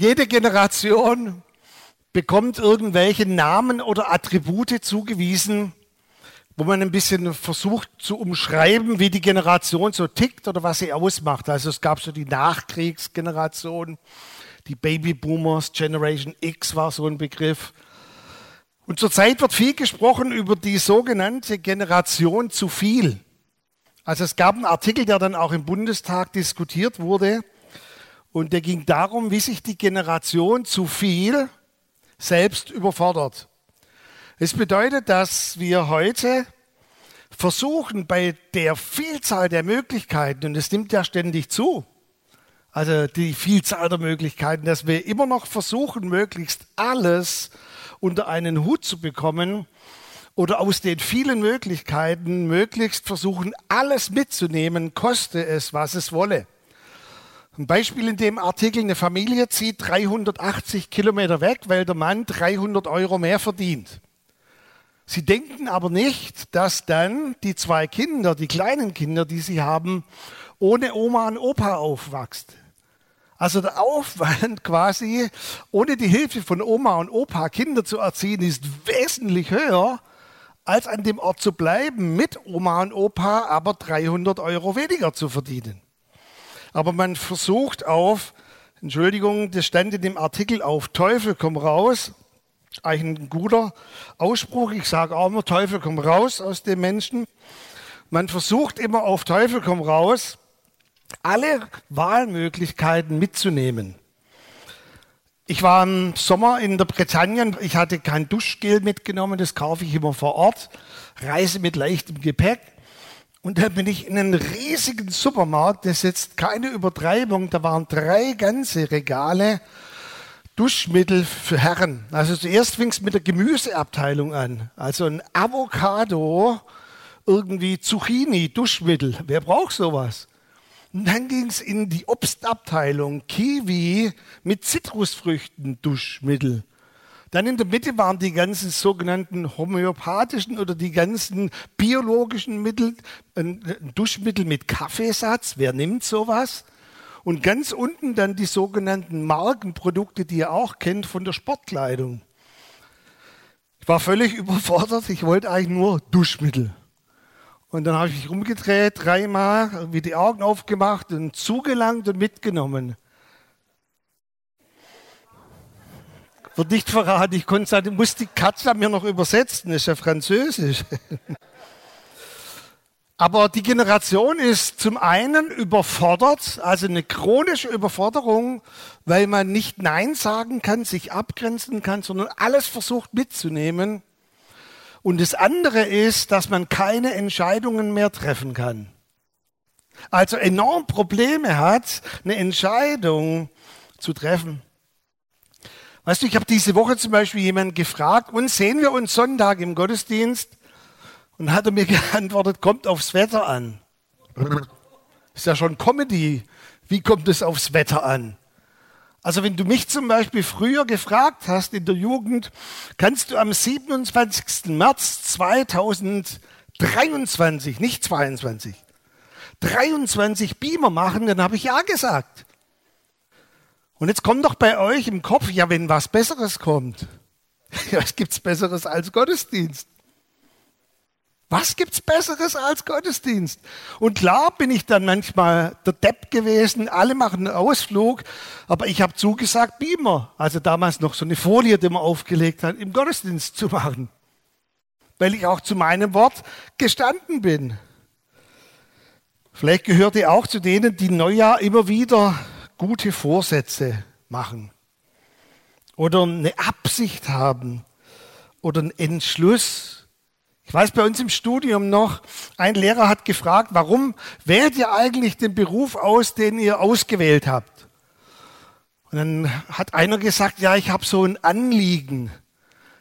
Jede Generation bekommt irgendwelche Namen oder Attribute zugewiesen, wo man ein bisschen versucht zu umschreiben, wie die Generation so tickt oder was sie ausmacht. Also es gab so die Nachkriegsgeneration, die Babyboomers, Generation X war so ein Begriff. Und zurzeit wird viel gesprochen über die sogenannte Generation zu viel. Also es gab einen Artikel, der dann auch im Bundestag diskutiert wurde. Und der ging darum, wie sich die Generation zu viel selbst überfordert. Es bedeutet, dass wir heute versuchen, bei der Vielzahl der Möglichkeiten, und es nimmt ja ständig zu, also die Vielzahl der Möglichkeiten, dass wir immer noch versuchen, möglichst alles unter einen Hut zu bekommen oder aus den vielen Möglichkeiten möglichst versuchen, alles mitzunehmen, koste es, was es wolle. Ein Beispiel in dem Artikel, eine Familie zieht 380 Kilometer weg, weil der Mann 300 Euro mehr verdient. Sie denken aber nicht, dass dann die zwei Kinder, die kleinen Kinder, die sie haben, ohne Oma und Opa aufwachsen. Also der Aufwand quasi, ohne die Hilfe von Oma und Opa Kinder zu erziehen, ist wesentlich höher, als an dem Ort zu bleiben mit Oma und Opa, aber 300 Euro weniger zu verdienen. Aber man versucht auf, Entschuldigung, das stand in dem Artikel auf Teufel komm raus, eigentlich ein guter Ausspruch. Ich sage auch immer, Teufel komm raus aus dem Menschen. Man versucht immer auf Teufel komm raus, alle Wahlmöglichkeiten mitzunehmen. Ich war im Sommer in der Bretagne, ich hatte kein Duschgel mitgenommen, das kaufe ich immer vor Ort, reise mit leichtem Gepäck. Und da bin ich in einen riesigen Supermarkt, das ist jetzt keine Übertreibung, da waren drei ganze Regale Duschmittel für Herren. Also zuerst fing es mit der Gemüseabteilung an. Also ein Avocado, irgendwie Zucchini, Duschmittel. Wer braucht sowas? Und dann ging es in die Obstabteilung, Kiwi mit Zitrusfrüchten, Duschmittel. Dann in der Mitte waren die ganzen sogenannten homöopathischen oder die ganzen biologischen Mittel, ein Duschmittel mit Kaffeesatz. Wer nimmt sowas? Und ganz unten dann die sogenannten Markenprodukte, die ihr auch kennt von der Sportkleidung. Ich war völlig überfordert. Ich wollte eigentlich nur Duschmittel. Und dann habe ich mich rumgedreht, dreimal, wie die Augen aufgemacht und zugelangt und mitgenommen. Wird nicht verraten, ich konnte sagen, muss die Katze mir noch übersetzen, ist ja Französisch. Aber die Generation ist zum einen überfordert, also eine chronische Überforderung, weil man nicht Nein sagen kann, sich abgrenzen kann, sondern alles versucht mitzunehmen. Und das andere ist, dass man keine Entscheidungen mehr treffen kann. Also enorm Probleme hat, eine Entscheidung zu treffen. Weißt du, ich habe diese Woche zum Beispiel jemanden gefragt, und sehen wir uns Sonntag im Gottesdienst? Und hat er mir geantwortet, kommt aufs Wetter an. Ist ja schon Comedy. Wie kommt es aufs Wetter an? Also wenn du mich zum Beispiel früher gefragt hast in der Jugend, kannst du am 27. März 2023, nicht 22, 23 Beamer machen, dann habe ich ja gesagt. Und jetzt kommt doch bei euch im Kopf, ja, wenn was Besseres kommt. Was gibt's Besseres als Gottesdienst? Was gibt's Besseres als Gottesdienst? Und klar bin ich dann manchmal der Depp gewesen, alle machen einen Ausflug, aber ich habe zugesagt, Beamer, also damals noch so eine Folie, die man aufgelegt hat, im Gottesdienst zu machen. Weil ich auch zu meinem Wort gestanden bin. Vielleicht gehört ihr auch zu denen, die Neujahr immer wieder gute Vorsätze machen. Oder eine Absicht haben. Oder einen Entschluss ich weiß bei uns im Studium noch, ein Lehrer hat gefragt, warum wählt ihr eigentlich den Beruf aus, den ihr ausgewählt habt? Und dann hat einer gesagt, ja, ich habe so ein Anliegen,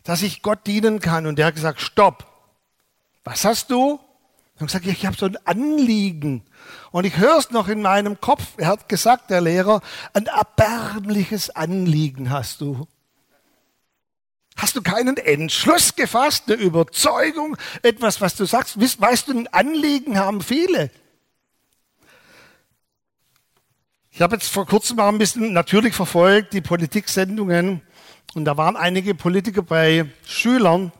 dass ich Gott dienen kann. Und der hat gesagt, stopp. Was hast du? Und gesagt, ja, ich habe so ein Anliegen. Und ich höre es noch in meinem Kopf. Er hat gesagt, der Lehrer, ein erbärmliches Anliegen hast du. Hast du keinen Entschluss gefasst, eine Überzeugung, etwas, was du sagst? Weißt du, ein Anliegen haben viele. Ich habe jetzt vor kurzem mal ein bisschen natürlich verfolgt, die Politiksendungen. Und da waren einige Politiker bei Schülern.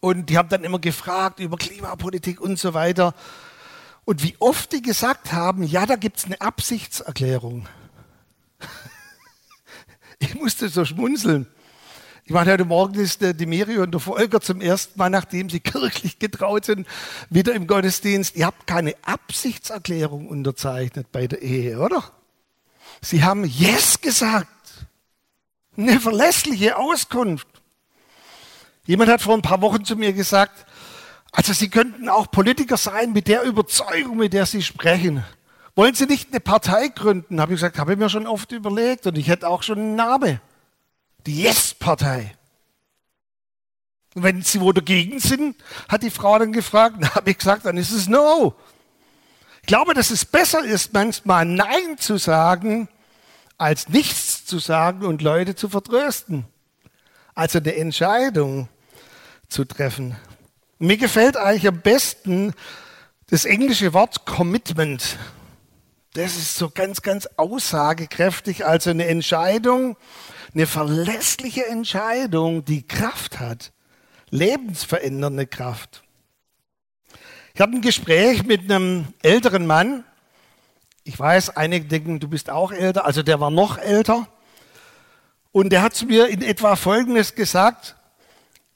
Und die haben dann immer gefragt über Klimapolitik und so weiter. Und wie oft die gesagt haben, ja, da gibt es eine Absichtserklärung. ich musste so schmunzeln. Ich meine, heute Morgen ist die Miri und der Volker zum ersten Mal, nachdem sie kirchlich getraut sind, wieder im Gottesdienst. Ihr habt keine Absichtserklärung unterzeichnet bei der Ehe, oder? Sie haben Yes gesagt. Eine verlässliche Auskunft. Jemand hat vor ein paar Wochen zu mir gesagt, also Sie könnten auch Politiker sein mit der Überzeugung, mit der Sie sprechen. Wollen Sie nicht eine Partei gründen? Habe ich gesagt, habe ich mir schon oft überlegt und ich hätte auch schon einen Namen. Die Yes-Partei. Und wenn Sie wo dagegen sind, hat die Frau dann gefragt, dann habe ich gesagt, dann ist es No. Ich glaube, dass es besser ist, manchmal Nein zu sagen, als nichts zu sagen und Leute zu vertrösten. Also eine Entscheidung zu treffen. mir gefällt eigentlich am besten das englische Wort Commitment. Das ist so ganz, ganz aussagekräftig. Also eine Entscheidung, eine verlässliche Entscheidung, die Kraft hat. Lebensverändernde Kraft. Ich habe ein Gespräch mit einem älteren Mann. Ich weiß, einige denken, du bist auch älter. Also der war noch älter. Und der hat zu mir in etwa Folgendes gesagt.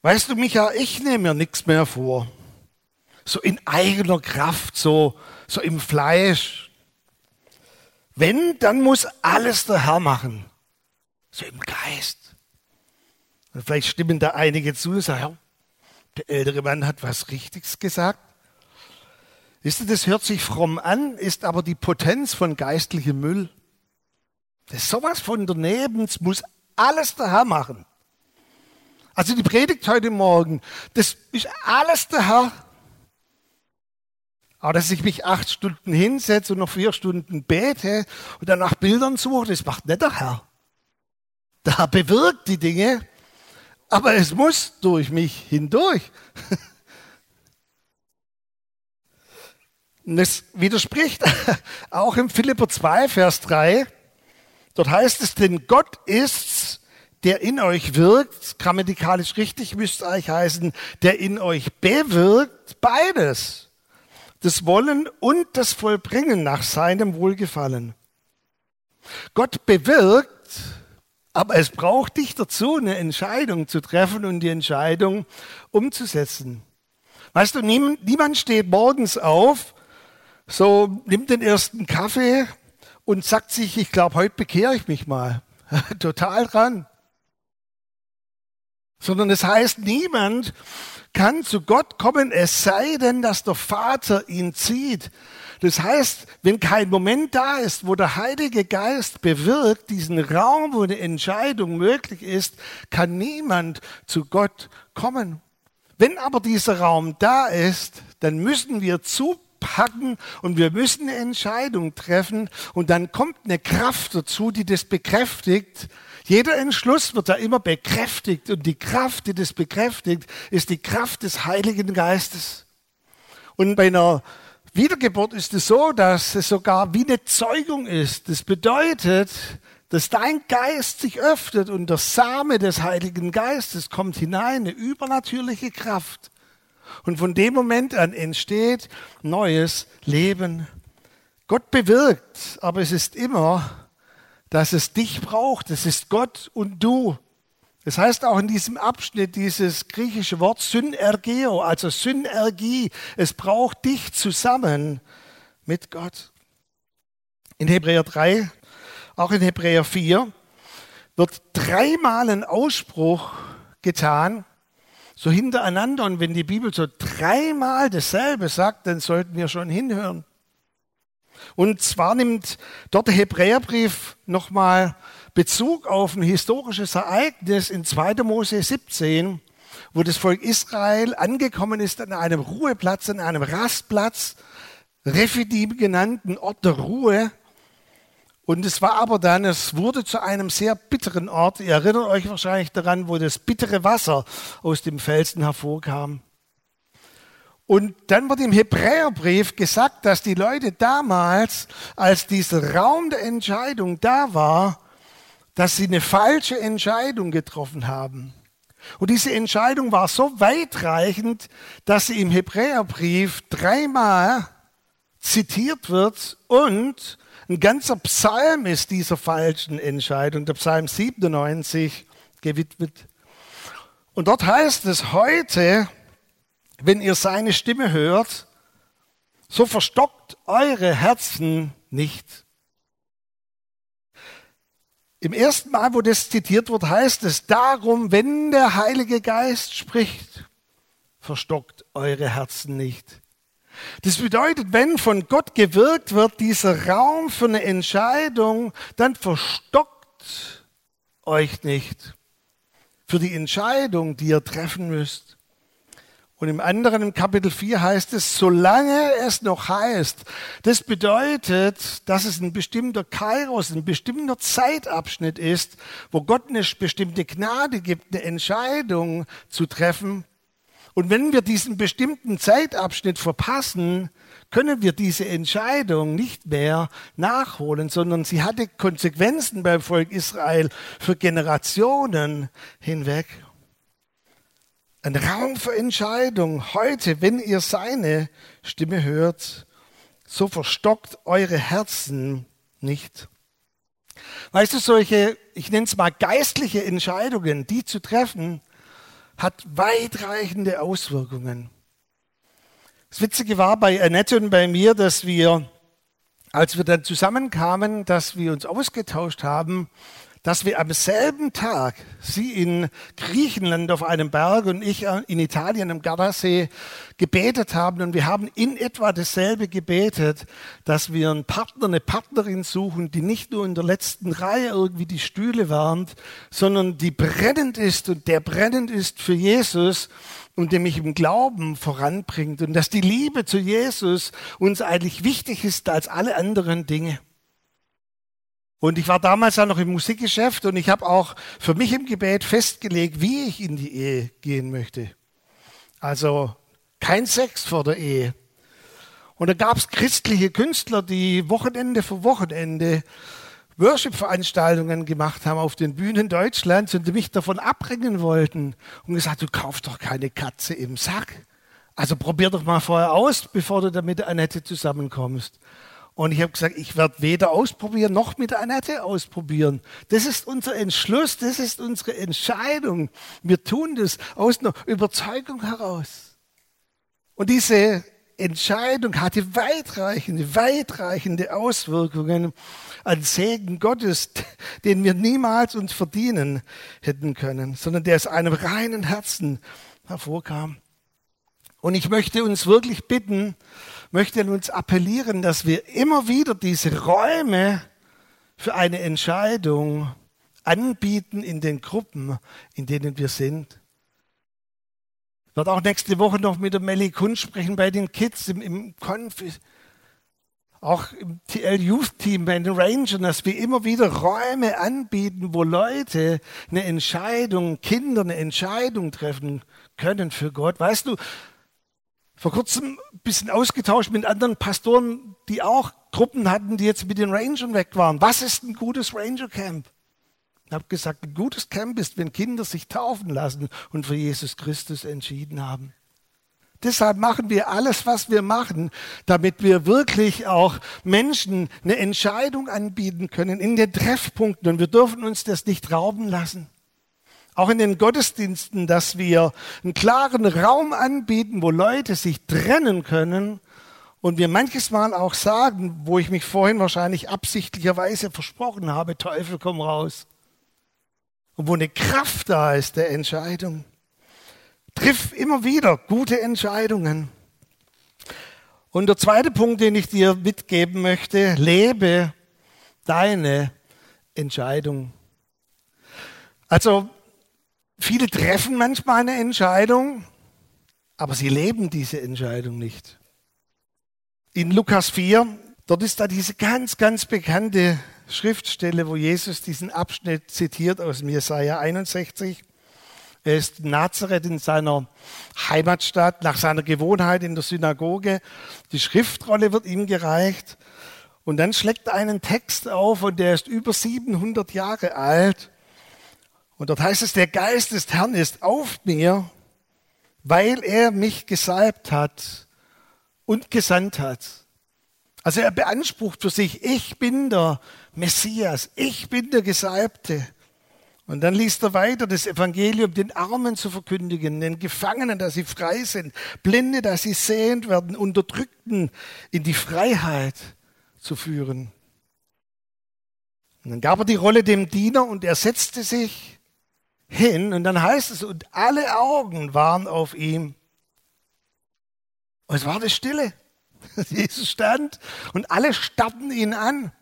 Weißt du, Micha, ich nehme mir nichts mehr vor. So in eigener Kraft, so, so im Fleisch. Wenn, dann muss alles der Herr machen. So im Geist. Und vielleicht stimmen da einige zu und sagen, der ältere Mann hat was Richtiges gesagt. Wisst ihr, das hört sich fromm an, ist aber die Potenz von geistlichem Müll. Das ist sowas von daneben, es muss alles der Herr machen. Also die Predigt heute Morgen, das ist alles der Herr. Aber dass ich mich acht Stunden hinsetze und noch vier Stunden bete und dann nach Bildern suche, das macht nicht der Herr. Der Herr bewirkt die Dinge, aber es muss durch mich hindurch. Und es widerspricht auch im Philipper 2, Vers 3. Dort heißt es, denn Gott ist's, der in euch wirkt, grammatikalisch richtig müsste eigentlich heißen, der in euch bewirkt, beides. Das Wollen und das Vollbringen nach seinem Wohlgefallen. Gott bewirkt, aber es braucht dich dazu, eine Entscheidung zu treffen und die Entscheidung umzusetzen. Weißt du, niemand steht morgens auf so nimmt den ersten Kaffee und sagt sich, ich glaube, heute bekehre ich mich mal. Total dran. Sondern es heißt, niemand kann zu Gott kommen, es sei denn, dass der Vater ihn zieht. Das heißt, wenn kein Moment da ist, wo der Heilige Geist bewirkt, diesen Raum, wo eine Entscheidung möglich ist, kann niemand zu Gott kommen. Wenn aber dieser Raum da ist, dann müssen wir zu packen und wir müssen eine Entscheidung treffen und dann kommt eine Kraft dazu, die das bekräftigt. Jeder Entschluss wird da immer bekräftigt und die Kraft, die das bekräftigt, ist die Kraft des Heiligen Geistes. Und bei einer Wiedergeburt ist es so, dass es sogar wie eine Zeugung ist. Das bedeutet, dass dein Geist sich öffnet und der Same des Heiligen Geistes kommt hinein, eine übernatürliche Kraft. Und von dem Moment an entsteht neues Leben. Gott bewirkt, aber es ist immer, dass es dich braucht. Es ist Gott und du. Das heißt auch in diesem Abschnitt dieses griechische Wort Synergeo, also Synergie. Es braucht dich zusammen mit Gott. In Hebräer 3, auch in Hebräer 4, wird dreimal ein Ausspruch getan, so hintereinander. Und wenn die Bibel so dreimal dasselbe sagt, dann sollten wir schon hinhören. Und zwar nimmt dort der Hebräerbrief nochmal Bezug auf ein historisches Ereignis in 2. Mose 17, wo das Volk Israel angekommen ist an einem Ruheplatz, an einem Rastplatz, Rephidim genannten Ort der Ruhe. Und es war aber dann, es wurde zu einem sehr bitteren Ort. Ihr erinnert euch wahrscheinlich daran, wo das bittere Wasser aus dem Felsen hervorkam. Und dann wird im Hebräerbrief gesagt, dass die Leute damals, als dieser Raum der Entscheidung da war, dass sie eine falsche Entscheidung getroffen haben. Und diese Entscheidung war so weitreichend, dass sie im Hebräerbrief dreimal zitiert wird und ein ganzer Psalm ist dieser falschen Entscheidung, der Psalm 97 gewidmet. Und dort heißt es heute, wenn ihr seine Stimme hört, so verstockt eure Herzen nicht. Im ersten Mal, wo das zitiert wird, heißt es darum, wenn der Heilige Geist spricht, verstockt eure Herzen nicht. Das bedeutet, wenn von Gott gewirkt wird, dieser Raum für eine Entscheidung, dann verstockt euch nicht für die Entscheidung, die ihr treffen müsst. Und im anderen, im Kapitel 4 heißt es, solange es noch heißt. Das bedeutet, dass es ein bestimmter Kairos, ein bestimmter Zeitabschnitt ist, wo Gott eine bestimmte Gnade gibt, eine Entscheidung zu treffen. Und wenn wir diesen bestimmten Zeitabschnitt verpassen, können wir diese Entscheidung nicht mehr nachholen, sondern sie hatte Konsequenzen beim Volk Israel für Generationen hinweg. Ein Raum für Entscheidung. Heute, wenn ihr seine Stimme hört, so verstockt eure Herzen nicht. Weißt du, solche, ich nenne es mal geistliche Entscheidungen, die zu treffen, hat weitreichende Auswirkungen. Das Witzige war bei Annette und bei mir, dass wir, als wir dann zusammenkamen, dass wir uns ausgetauscht haben, dass wir am selben Tag, sie in Griechenland auf einem Berg und ich in Italien am Gardasee gebetet haben und wir haben in etwa dasselbe gebetet, dass wir einen Partner, eine Partnerin suchen, die nicht nur in der letzten Reihe irgendwie die Stühle warnt, sondern die brennend ist und der brennend ist für Jesus und der mich im Glauben voranbringt und dass die Liebe zu Jesus uns eigentlich wichtig ist als alle anderen Dinge. Und ich war damals auch noch im Musikgeschäft und ich habe auch für mich im Gebet festgelegt, wie ich in die Ehe gehen möchte. Also kein Sex vor der Ehe. Und da gab es christliche Künstler, die Wochenende für Wochenende Worship-Veranstaltungen gemacht haben auf den Bühnen Deutschlands und die mich davon abbringen wollten und gesagt, du kaufst doch keine Katze im Sack. Also probier doch mal vorher aus, bevor du damit Annette zusammenkommst. Und ich habe gesagt, ich werde weder ausprobieren noch mit Annette ausprobieren. Das ist unser Entschluss, das ist unsere Entscheidung. Wir tun das aus einer Überzeugung heraus. Und diese Entscheidung hatte weitreichende, weitreichende Auswirkungen an Segen Gottes, den wir niemals uns verdienen hätten können, sondern der aus einem reinen Herzen hervorkam. Und ich möchte uns wirklich bitten, möchte an uns appellieren, dass wir immer wieder diese Räume für eine Entscheidung anbieten in den Gruppen, in denen wir sind. Ich werde auch nächste Woche noch mit der Melly Kunst sprechen bei den Kids im, im Konf, auch im TL Youth Team bei den Rangern, dass wir immer wieder Räume anbieten, wo Leute eine Entscheidung, Kinder eine Entscheidung treffen können für Gott. Weißt du, vor kurzem ein bisschen ausgetauscht mit anderen Pastoren, die auch Truppen hatten, die jetzt mit den Rangern weg waren. Was ist ein gutes Ranger Camp? Ich habe gesagt, ein gutes Camp ist, wenn Kinder sich taufen lassen und für Jesus Christus entschieden haben. Deshalb machen wir alles, was wir machen, damit wir wirklich auch Menschen eine Entscheidung anbieten können in den Treffpunkten. Und wir dürfen uns das nicht rauben lassen auch in den Gottesdiensten, dass wir einen klaren Raum anbieten, wo Leute sich trennen können und wir manches Mal auch sagen, wo ich mich vorhin wahrscheinlich absichtlicherweise versprochen habe, Teufel komm raus. Und wo eine Kraft da ist der Entscheidung. Triff immer wieder gute Entscheidungen. Und der zweite Punkt, den ich dir mitgeben möchte, lebe deine Entscheidung. Also Viele treffen manchmal eine Entscheidung, aber sie leben diese Entscheidung nicht. In Lukas 4, dort ist da diese ganz, ganz bekannte Schriftstelle, wo Jesus diesen Abschnitt zitiert aus Jesaja 61. Er ist in Nazareth in seiner Heimatstadt, nach seiner Gewohnheit in der Synagoge. Die Schriftrolle wird ihm gereicht. Und dann schlägt er einen Text auf und der ist über 700 Jahre alt. Und dort heißt es, der Geist des Herrn ist auf mir, weil er mich gesalbt hat und gesandt hat. Also er beansprucht für sich, ich bin der Messias, ich bin der Gesalbte. Und dann liest er weiter das Evangelium den Armen zu verkündigen, den Gefangenen, dass sie frei sind, Blinde, dass sie sehend werden, Unterdrückten in die Freiheit zu führen. Und dann gab er die Rolle dem Diener und er setzte sich hin und dann heißt es, und alle Augen waren auf ihm. Und es war eine Stille. Jesus stand und alle starrten ihn an.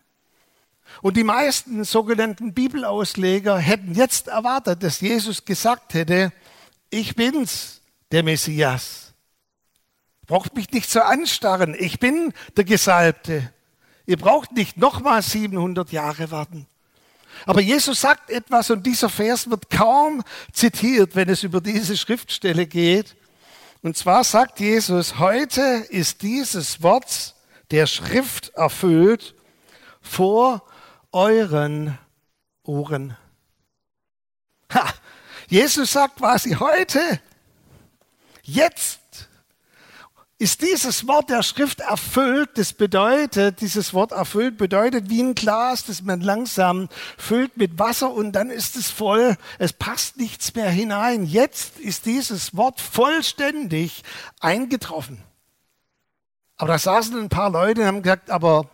Und die meisten sogenannten Bibelausleger hätten jetzt erwartet, dass Jesus gesagt hätte, ich bin's, der Messias. Braucht mich nicht so anstarren, ich bin der Gesalbte. Ihr braucht nicht nochmal 700 Jahre warten. Aber Jesus sagt etwas und dieser Vers wird kaum zitiert, wenn es über diese Schriftstelle geht. Und zwar sagt Jesus, heute ist dieses Wort der Schrift erfüllt vor euren Ohren. Ha, Jesus sagt quasi heute, jetzt ist dieses Wort der Schrift erfüllt. Das bedeutet, dieses Wort erfüllt bedeutet wie ein Glas, das man langsam füllt mit Wasser und dann ist es voll. Es passt nichts mehr hinein. Jetzt ist dieses Wort vollständig eingetroffen. Aber da saßen ein paar Leute und haben gesagt, aber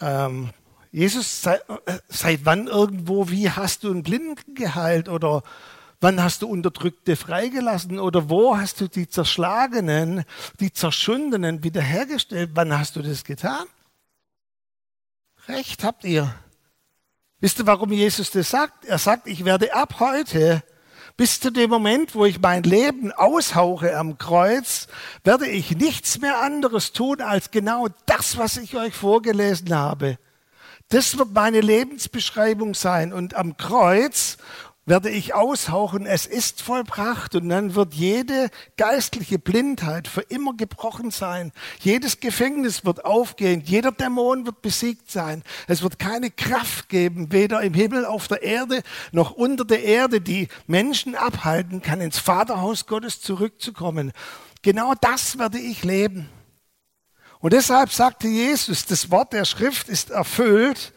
ähm, Jesus, seit, äh, seit wann irgendwo, wie hast du einen Blinden geheilt oder wann hast du Unterdrückte freigelassen oder wo hast du die Zerschlagenen, die Zerschundenen wiederhergestellt? Wann hast du das getan? Recht habt ihr. Wisst ihr, warum Jesus das sagt? Er sagt, ich werde ab heute bis zu dem Moment, wo ich mein Leben aushauche am Kreuz, werde ich nichts mehr anderes tun als genau das, was ich euch vorgelesen habe. Das wird meine Lebensbeschreibung sein. Und am Kreuz werde ich aushauchen, es ist vollbracht und dann wird jede geistliche Blindheit für immer gebrochen sein. Jedes Gefängnis wird aufgehen, jeder Dämon wird besiegt sein. Es wird keine Kraft geben, weder im Himmel, auf der Erde, noch unter der Erde, die Menschen abhalten kann, ins Vaterhaus Gottes zurückzukommen. Genau das werde ich leben. Und deshalb sagte Jesus, das Wort der Schrift ist erfüllt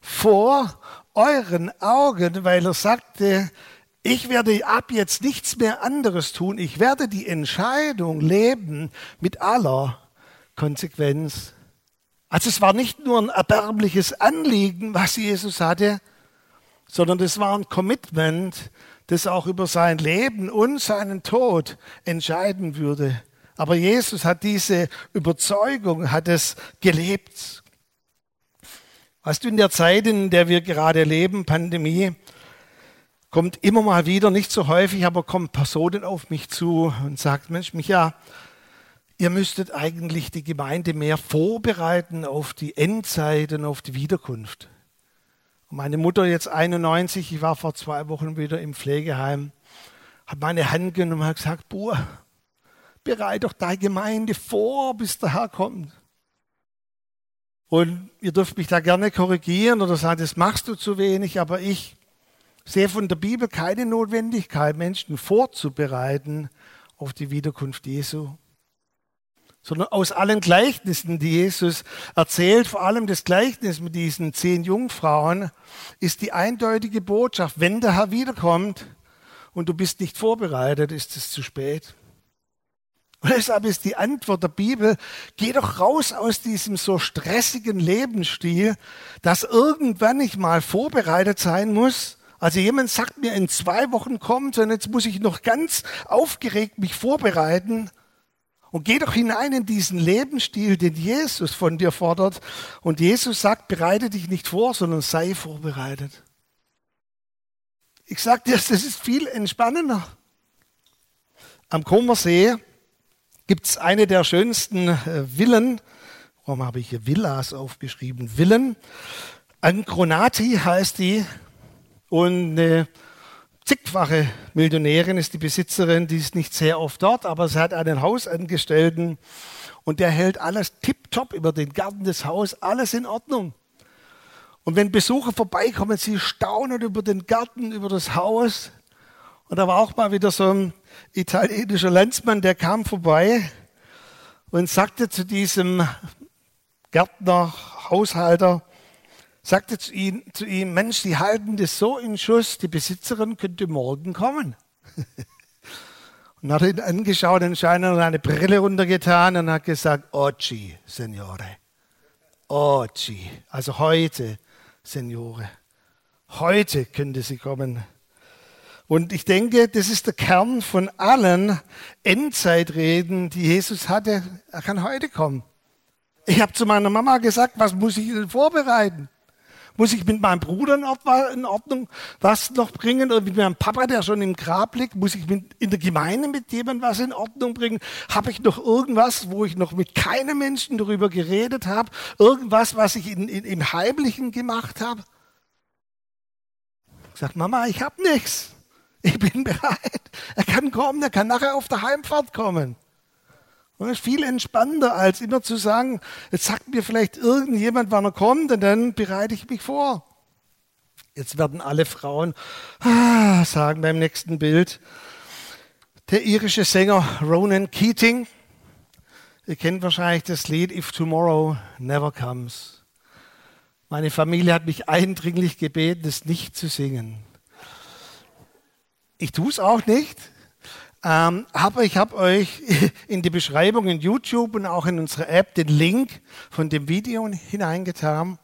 vor euren Augen, weil er sagte, ich werde ab jetzt nichts mehr anderes tun. Ich werde die Entscheidung leben mit aller Konsequenz. Also es war nicht nur ein erbärmliches Anliegen, was Jesus hatte, sondern es war ein Commitment, das auch über sein Leben und seinen Tod entscheiden würde. Aber Jesus hat diese Überzeugung, hat es gelebt. Weißt du, in der Zeit, in der wir gerade leben, Pandemie, kommt immer mal wieder, nicht so häufig, aber kommen Personen auf mich zu und sagt, Mensch, Micha, ihr müsstet eigentlich die Gemeinde mehr vorbereiten auf die Endzeit und auf die Wiederkunft. Und meine Mutter jetzt 91, ich war vor zwei Wochen wieder im Pflegeheim, hat meine Hand genommen und hat gesagt, Buh, bereite doch deine Gemeinde vor, bis der Herr kommt. Und ihr dürft mich da gerne korrigieren oder sagen, das machst du zu wenig, aber ich sehe von der Bibel keine Notwendigkeit, Menschen vorzubereiten auf die Wiederkunft Jesu. Sondern aus allen Gleichnissen, die Jesus erzählt, vor allem das Gleichnis mit diesen zehn Jungfrauen, ist die eindeutige Botschaft, wenn der Herr wiederkommt und du bist nicht vorbereitet, ist es zu spät. Und deshalb ist die Antwort der Bibel, geh doch raus aus diesem so stressigen Lebensstil, dass irgendwann ich mal vorbereitet sein muss. Also jemand sagt mir, in zwei Wochen kommt und jetzt muss ich noch ganz aufgeregt mich vorbereiten. Und geh doch hinein in diesen Lebensstil, den Jesus von dir fordert. Und Jesus sagt, bereite dich nicht vor, sondern sei vorbereitet. Ich sage dir, das ist viel entspannender. Am Kummersee gibt es eine der schönsten äh, Villen. Warum habe ich hier Villas aufgeschrieben? Villen. Ankronati heißt die. Und eine zigfache Millionärin, ist die Besitzerin, die ist nicht sehr oft dort, aber sie hat einen Hausangestellten und der hält alles tipptopp über den Garten des Hauses, alles in Ordnung. Und wenn Besucher vorbeikommen, sie staunen über den Garten, über das Haus. Und da war auch mal wieder so ein italienischer Landsmann, der kam vorbei und sagte zu diesem Gärtner, Haushalter, sagte zu ihm, zu ihm, Mensch, die halten das so in Schuss, die Besitzerin könnte morgen kommen. und hat ihn angeschaut, anscheinend eine Brille runtergetan und hat gesagt, oggi, Signore, oggi, also heute, Signore, heute könnte sie kommen. Und ich denke, das ist der Kern von allen Endzeitreden, die Jesus hatte. Er kann heute kommen. Ich habe zu meiner Mama gesagt, was muss ich denn vorbereiten? Muss ich mit meinem Bruder in Ordnung was noch bringen? Oder mit meinem Papa, der schon im Grab liegt? Muss ich in der Gemeinde mit jemandem was in Ordnung bringen? Habe ich noch irgendwas, wo ich noch mit keinem Menschen darüber geredet habe? Irgendwas, was ich in, in, im Heimlichen gemacht habe? Sagt Mama, ich habe nichts. Ich bin bereit. Er kann kommen, er kann nachher auf der Heimfahrt kommen. Und das ist viel entspannender, als immer zu sagen, jetzt sagt mir vielleicht irgendjemand, wann er kommt, und dann bereite ich mich vor. Jetzt werden alle Frauen ah, sagen beim nächsten Bild. Der irische Sänger Ronan Keating, ihr kennt wahrscheinlich das Lied If Tomorrow Never Comes. Meine Familie hat mich eindringlich gebeten, es nicht zu singen. Ich tue es auch nicht, ähm, aber ich habe euch in die Beschreibung in YouTube und auch in unsere App den Link von dem Video hineingetan.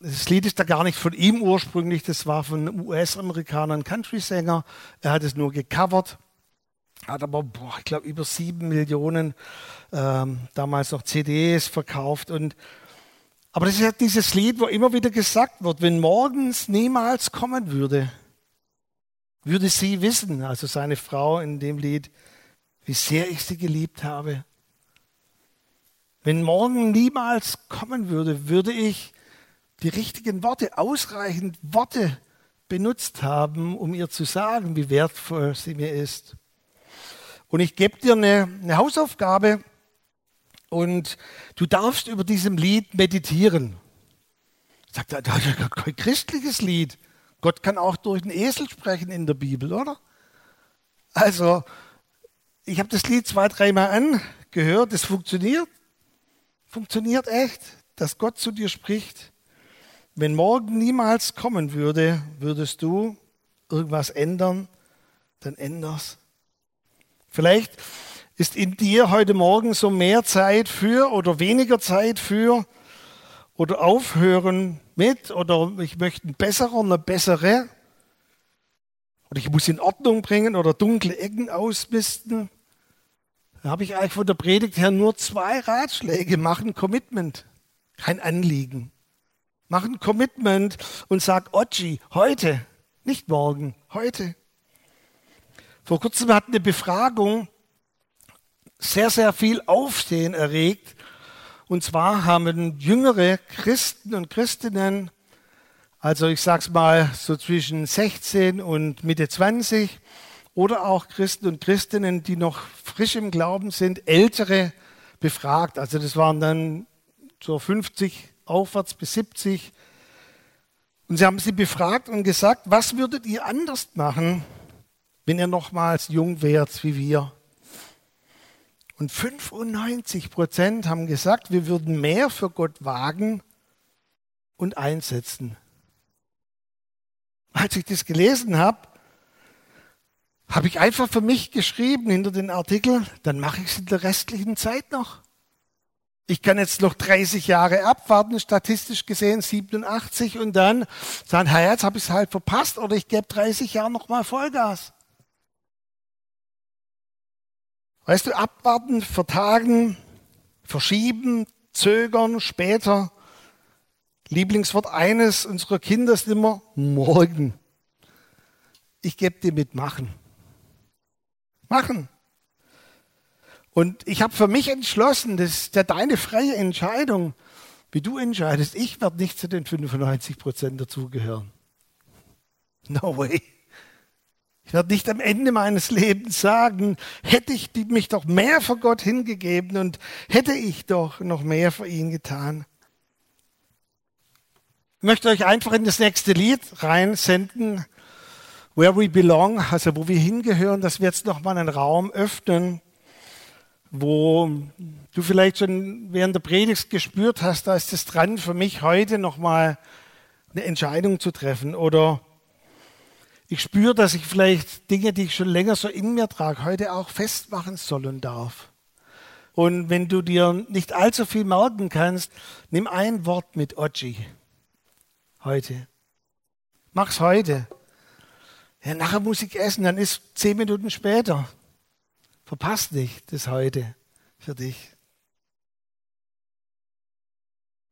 Das Lied ist da gar nicht von ihm ursprünglich, das war von einem US-Amerikaner, ein Country-Sänger. Er hat es nur gecovert, hat aber, boah, ich glaube, über sieben Millionen ähm, damals noch CDs verkauft. Und, aber das ist ja dieses Lied, wo immer wieder gesagt wird, wenn morgens niemals kommen würde, würde sie wissen, also seine Frau in dem Lied, wie sehr ich sie geliebt habe. Wenn morgen niemals kommen würde, würde ich die richtigen Worte, ausreichend Worte benutzt haben, um ihr zu sagen, wie wertvoll sie mir ist. Und ich gebe dir eine, eine Hausaufgabe und du darfst über diesem Lied meditieren. Sagt er, das ist ein christliches Lied. Gott kann auch durch einen Esel sprechen in der Bibel, oder? Also, ich habe das Lied zwei, dreimal angehört, es funktioniert. Funktioniert echt, dass Gott zu dir spricht. Wenn morgen niemals kommen würde, würdest du irgendwas ändern, dann änder's. Vielleicht ist in dir heute Morgen so mehr Zeit für oder weniger Zeit für oder aufhören mit oder ich möchte einen besseren, eine bessere oder ich muss in Ordnung bringen oder dunkle Ecken ausmisten. Da habe ich eigentlich von der Predigt her nur zwei Ratschläge. Mach ein Commitment, kein Anliegen. Mach ein Commitment und sag, Ochi, heute, nicht morgen, heute. Vor kurzem hat eine Befragung sehr, sehr viel Aufsehen erregt und zwar haben jüngere Christen und Christinnen, also ich sag's mal so zwischen 16 und Mitte 20, oder auch Christen und Christinnen, die noch frisch im Glauben sind, ältere befragt. Also das waren dann so 50 aufwärts bis 70. Und sie haben sie befragt und gesagt, was würdet ihr anders machen, wenn ihr nochmals jung wärt wie wir? Und 95 Prozent haben gesagt, wir würden mehr für Gott wagen und einsetzen. Als ich das gelesen habe, habe ich einfach für mich geschrieben hinter den Artikel, dann mache ich es in der restlichen Zeit noch. Ich kann jetzt noch 30 Jahre abwarten, statistisch gesehen 87 und dann sagen, hey, jetzt habe ich es halt verpasst oder ich gebe 30 Jahre nochmal Vollgas. Weißt du, abwarten, vertagen, verschieben, zögern, später. Lieblingswort eines unserer Kinder ist immer morgen. Ich gebe dir mit machen. Machen. Und ich habe für mich entschlossen, das ist ja deine freie Entscheidung, wie du entscheidest. Ich werde nicht zu den 95 Prozent dazugehören. No way. Ich werde nicht am Ende meines Lebens sagen, hätte ich mich doch mehr für Gott hingegeben und hätte ich doch noch mehr für ihn getan. Ich möchte euch einfach in das nächste Lied reinsenden, Where We Belong, also wo wir hingehören, dass wir jetzt nochmal einen Raum öffnen, wo du vielleicht schon während der Predigt gespürt hast, da ist es dran für mich heute nochmal eine Entscheidung zu treffen oder ich spüre, dass ich vielleicht Dinge, die ich schon länger so in mir trage, heute auch festmachen soll und darf. Und wenn du dir nicht allzu viel merken kannst, nimm ein Wort mit Oji heute. Mach's heute. Ja, nachher muss ich essen, dann ist zehn Minuten später. Verpasst nicht das heute für dich.